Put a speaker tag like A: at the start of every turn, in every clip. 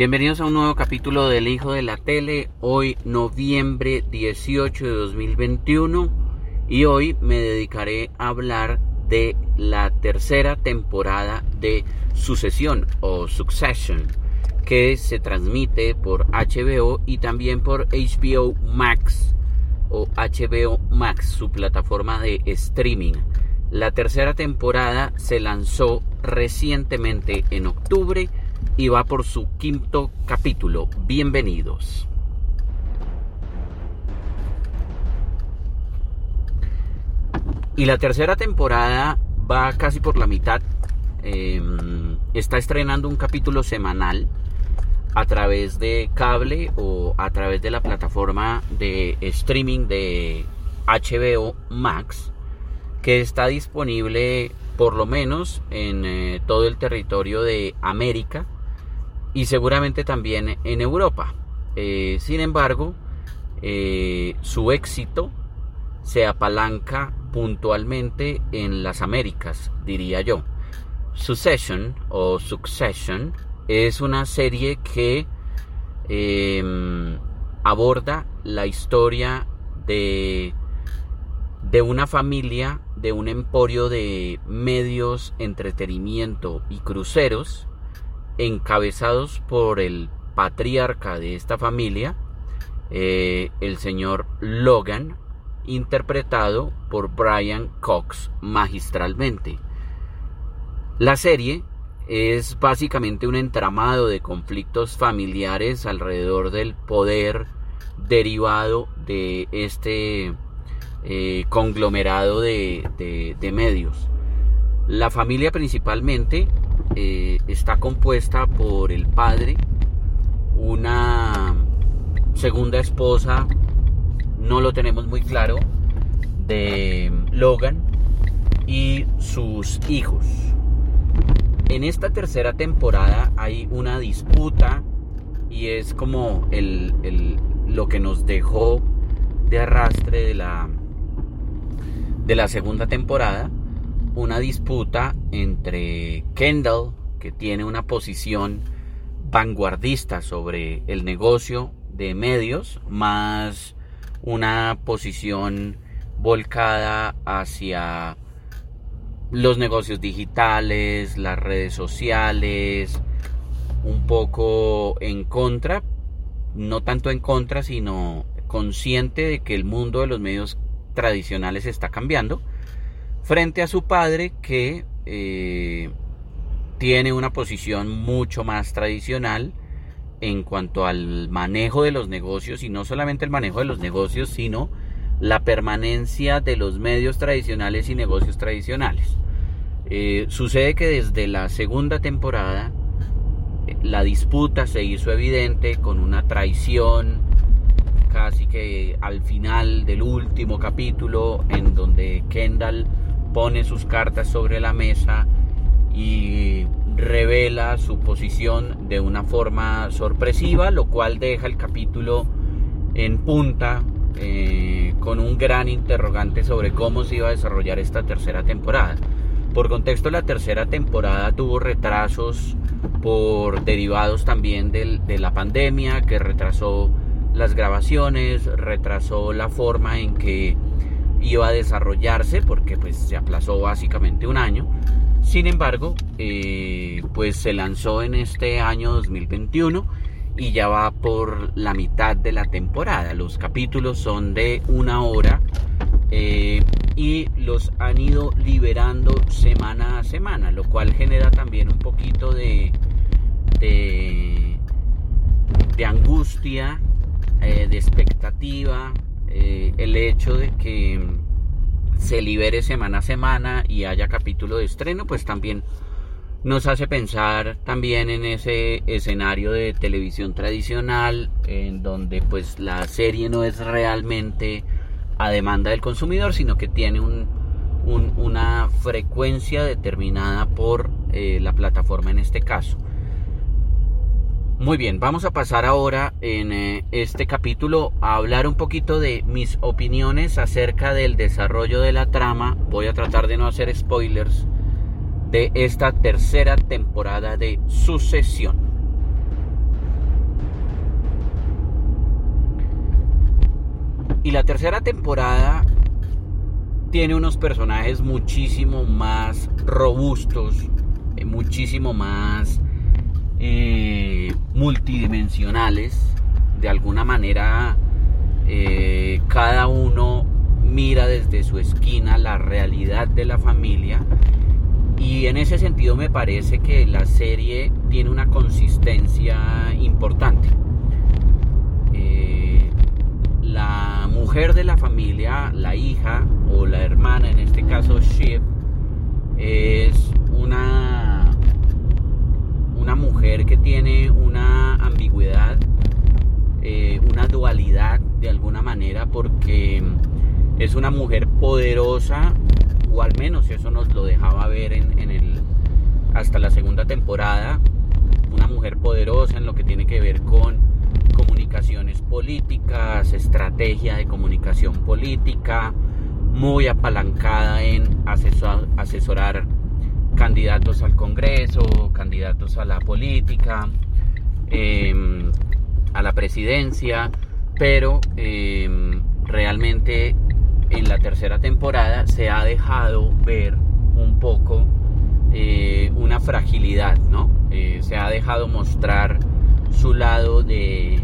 A: Bienvenidos a un nuevo capítulo del Hijo de la Tele, hoy noviembre 18 de 2021 y hoy me dedicaré a hablar de la tercera temporada de Sucesión o Succession que se transmite por HBO y también por HBO Max o HBO Max, su plataforma de streaming. La tercera temporada se lanzó recientemente en octubre y va por su quinto capítulo. Bienvenidos. Y la tercera temporada va casi por la mitad. Em, está estrenando un capítulo semanal a través de cable o a través de la plataforma de streaming de HBO Max que está disponible por lo menos en eh, todo el territorio de América y seguramente también en Europa. Eh, sin embargo, eh, su éxito se apalanca puntualmente en las Américas, diría yo. Succession o Succession es una serie que em, aborda la historia de, de una familia, de un emporio de medios, entretenimiento y cruceros, encabezados por el patriarca de esta familia, eh, el señor Logan, interpretado por Brian Cox magistralmente. La serie es básicamente un entramado de conflictos familiares alrededor del poder derivado de este eh, conglomerado de, medios. La familia principalmente eh, está compuesta por el padre, una segunda esposa no lo tenemos muy claro, de Logan y sus hijos. En esta tercera temporada hay una disputa y es como el, lo que nos dejó de arrastre de la, de la segunda temporada, una disputa entre Kendall, que tiene una posición vanguardista sobre el negocio de medios, más una posición volcada hacia los negocios digitales, las redes sociales, un poco en contra, no tanto en contra, sino consciente de que el mundo de los medios tradicionales está cambiando, frente a su padre que eh, tiene una posición mucho más tradicional en cuanto al manejo de los negocios y no solamente el manejo de los negocios, sino la permanencia de los medios tradicionales y negocios tradicionales. Eh, sucede que desde la segunda temporada eh, la disputa se hizo evidente con una traición casi que al final del último capítulo en donde Kendall pone sus cartas sobre la mesa y revela su posición de una forma sorpresiva, lo cual deja el capítulo en punta eh, con un gran interrogante sobre cómo se iba a desarrollar esta tercera temporada. Por contexto, la tercera temporada tuvo retrasos por derivados también de la pandemia que retrasó las grabaciones, retrasó la forma en que iba a desarrollarse porque pues se aplazó básicamente un año. Sin embargo, eh, pues se lanzó en este año 2021 y ya va por la mitad de la temporada. Los capítulos son de una hora eh, y los han ido liberando semana a semana, lo cual genera también un poquito de, de, angustia, eh, de expectativa, eh, el hecho de que se libere semana a semana y haya capítulo de estreno, pues también nos hace pensar también en ese escenario de televisión tradicional en donde pues la serie no es realmente a demanda del consumidor sino que tiene una frecuencia determinada por eh, la plataforma en este caso muy bien vamos a pasar ahora en eh, este capítulo a hablar un poquito de mis opiniones acerca del desarrollo de la trama voy a tratar de no hacer spoilers de esta tercera temporada de Sucesión. Y la tercera temporada tiene unos personajes muchísimo más robustos, eh, muchísimo más eh, multidimensionales. De alguna manera, eh, cada uno mira desde su esquina la realidad de la familia y en ese sentido me parece que la serie tiene una consistencia importante. Eh, la mujer de la familia, la hija o la hermana, en este caso es una, una mujer que tiene una ambigüedad, eh, una dualidad de alguna manera, porque es una mujer poderosa o al menos eso nos lo dejaba ver en, el, hasta la segunda temporada, una mujer poderosa en lo que tiene que ver con comunicaciones políticas, estrategia de comunicación política, muy apalancada en asesorar candidatos al Congreso, candidatos a la política, em, a la presidencia, pero em, realmente en la tercera temporada se ha dejado ver un poco eh, una fragilidad, ¿no? Eh, se ha dejado mostrar su lado de,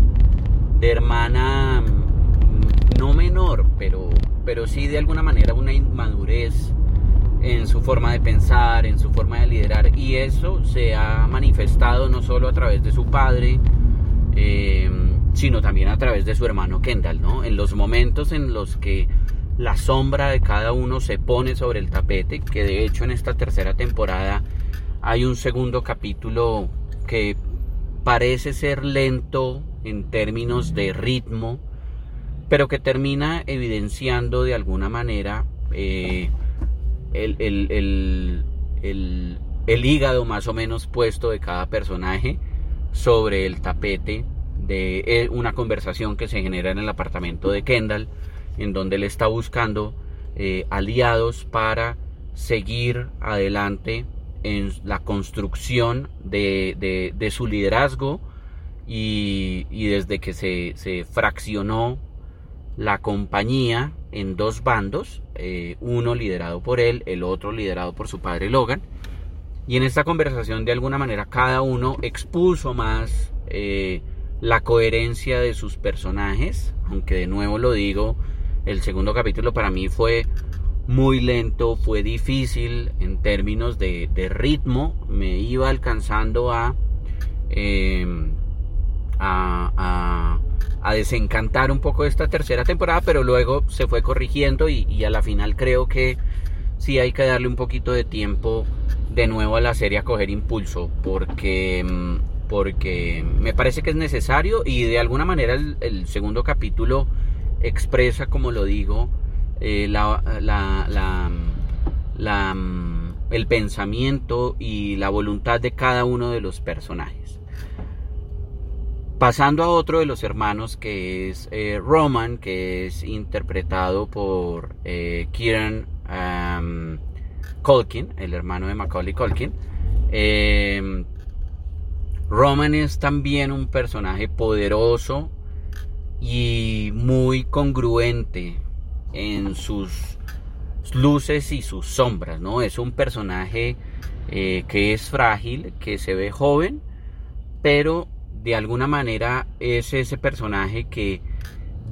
A: de hermana mm, no menor, pero, pero sí de alguna manera una inmadurez en su forma de pensar, en su forma de liderar. Y eso se ha manifestado no solo a través de su padre, eh, sino también a través de su hermano Kendall, ¿no? En los momentos en los que la sombra de cada uno se pone sobre el tapete, que de hecho en esta tercera temporada hay un segundo capítulo que parece ser lento en términos de ritmo, pero que termina evidenciando de alguna manera eh, el, el hígado más o menos puesto de cada personaje sobre el tapete de eh, una conversación que se genera en el apartamento de Kendall en donde él está buscando eh, aliados para seguir adelante en la construcción de, su liderazgo y, desde que se, fraccionó la compañía en dos bandos, eh, uno liderado por él, el otro liderado por su padre Logan. Y en esta conversación de alguna manera cada uno expuso más eh, la coherencia de sus personajes, aunque de nuevo lo digo, el segundo capítulo para mí fue muy lento, fue difícil en términos de, ritmo, me iba alcanzando a, a, desencantar un poco esta tercera temporada, pero luego se fue corrigiendo y, a la final creo que sí hay que darle un poquito de tiempo de nuevo a la serie a coger impulso, porque, em, porque me parece que es necesario y de alguna manera el segundo capítulo expresa, como lo digo, eh, la, el pensamiento y la voluntad de cada uno de los personajes. Pasando a otro de los hermanos que es eh, Roman, que es interpretado por eh, Kieran Colkin, el hermano de Macaulay Colkin. Roman es también un personaje poderoso y muy congruente en sus luces y sus sombras, ¿no? Es un personaje eh, que es frágil, que se ve joven, pero de alguna manera es ese personaje que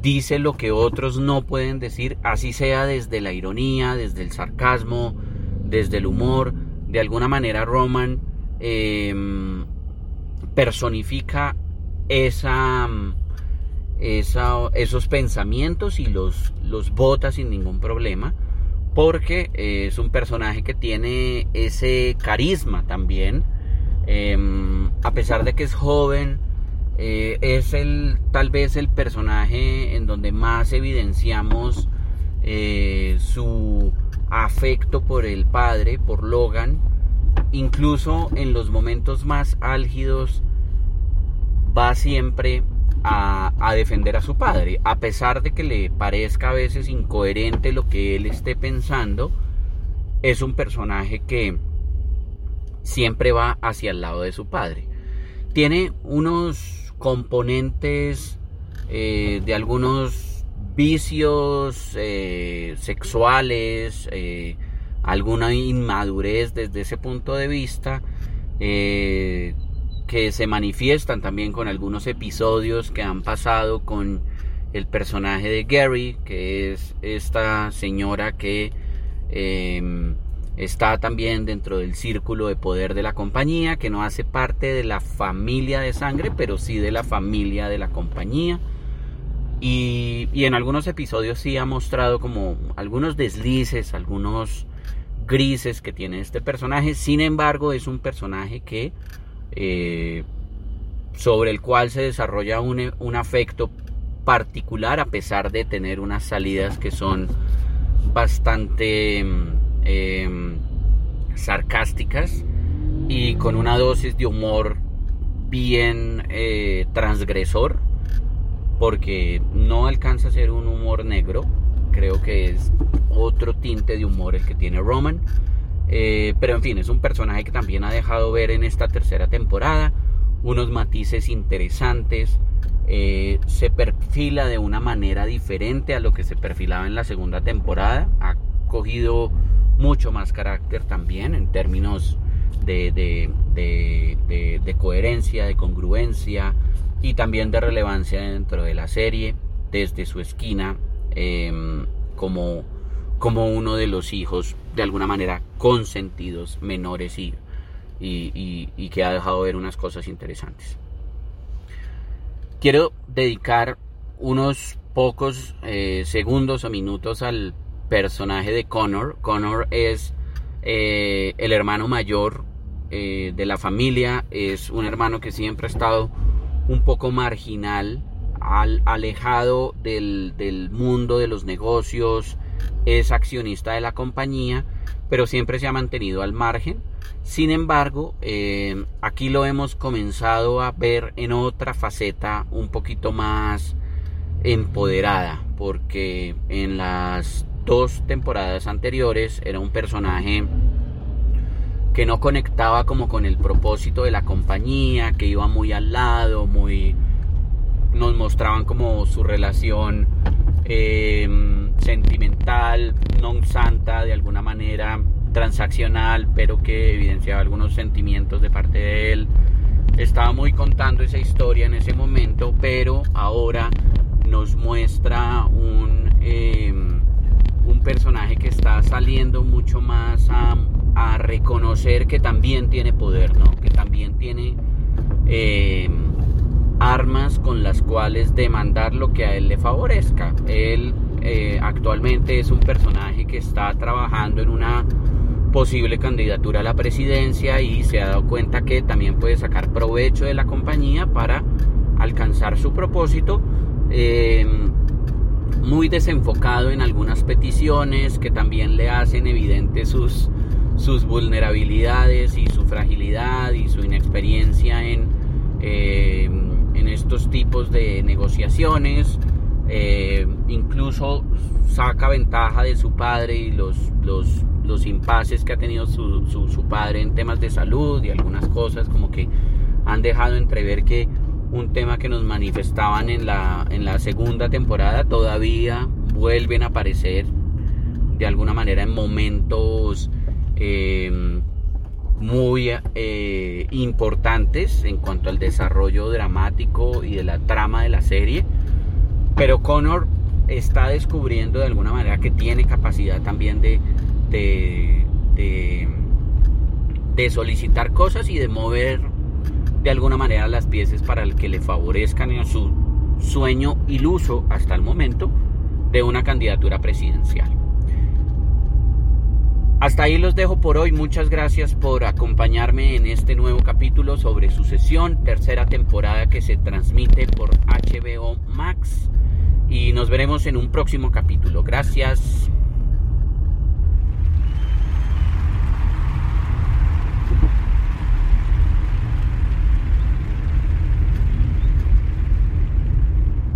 A: dice lo que otros no pueden decir, así sea desde la ironía, desde el sarcasmo, desde el humor. De alguna manera Roman em, personifica esa, esos pensamientos y los, los bota sin ningún problema porque es un personaje que tiene ese carisma también em, a pesar de que es joven eh, es el tal vez el personaje en donde más evidenciamos eh, su afecto por el padre, por Logan, incluso en los momentos más álgidos va siempre a, a, defender a su padre, a pesar de que le parezca a veces incoherente lo que él esté pensando, es un personaje que siempre va hacia el lado de su padre. Tiene unos componentes eh, de algunos vicios eh, sexuales, eh, alguna inmadurez desde ese punto de vista, que se manifiestan también con algunos episodios que han pasado con el personaje de Gary, que es esta señora que Está también dentro del círculo de poder de la compañía, que no hace parte de la familia de sangre, pero sí de la familia de la compañía. Y, en algunos episodios sí ha mostrado como algunos deslices, algunos grises que tiene este personaje. Sin embargo, es un personaje que eh, sobre el cual se desarrolla un, un afecto particular a pesar de tener unas salidas que son bastante Em, sarcásticas y con una dosis de humor bien eh, transgresor, porque no alcanza a ser un humor negro, creo que es otro tinte de humor el que tiene Roman. Eh, pero en fin, es un personaje que también ha dejado ver en esta tercera temporada unos matices interesantes. Eh, se perfila de una manera diferente a lo que se perfilaba en la segunda temporada. Ha cogido mucho más carácter también en términos de, de, coherencia, de congruencia y también de relevancia dentro de la serie desde su esquina em, como, como uno de los hijos de alguna manera consentidos menores y, y, que ha dejado ver unas cosas interesantes. Quiero dedicar unos pocos eh, segundos o minutos al personaje de Connor. Connor es eh, el hermano mayor eh, de la familia, es un hermano que siempre ha estado un poco marginal, al, alejado del, mundo de los negocios, es accionista de la compañía, pero siempre se ha mantenido al margen. Sin embargo, eh, aquí lo hemos comenzado a ver en otra faceta un poquito más empoderada, porque en las dos temporadas anteriores era un personaje que no conectaba como con el propósito de la compañía, que iba muy al lado, muy nos mostraban como su relación eh, sentimental, non santa de alguna manera, transaccional, pero que evidenciaba algunos sentimientos de parte de él. Estaba muy contando esa historia en ese momento, pero ahora nos muestra un eh, un personaje que está saliendo mucho más a, reconocer que también tiene poder, ¿no? Que también tiene eh, armas con las cuales demandar lo que a él le favorezca. Él eh, actualmente es un personaje que está trabajando en una posible candidatura a la presidencia y se ha dado cuenta que también puede sacar provecho de la compañía para alcanzar su propósito. Eh, muy desenfocado en algunas peticiones que también le hacen evidente sus, sus vulnerabilidades y su fragilidad y su inexperiencia en, eh, en estos tipos de negociaciones. Eh, incluso saca ventaja de su padre y los, los, los impases que ha tenido su, su, su, padre en temas de salud y algunas cosas como que han dejado entrever que un tema que nos manifestaban en la, en la segunda temporada todavía vuelven a aparecer de alguna manera en momentos em, muy eh, importantes en cuanto al desarrollo dramático y de la trama de la serie. Pero Connor está descubriendo de alguna manera que tiene capacidad también de, de, de, solicitar cosas y de mover de alguna manera las piezas para que le favorezcan en su sueño iluso hasta el momento de una candidatura presidencial. Hasta ahí los dejo por hoy. Muchas gracias por acompañarme en este nuevo capítulo sobre Sucesión, tercera temporada que se transmite por HBO Max. Y nos veremos en un próximo capítulo. Gracias.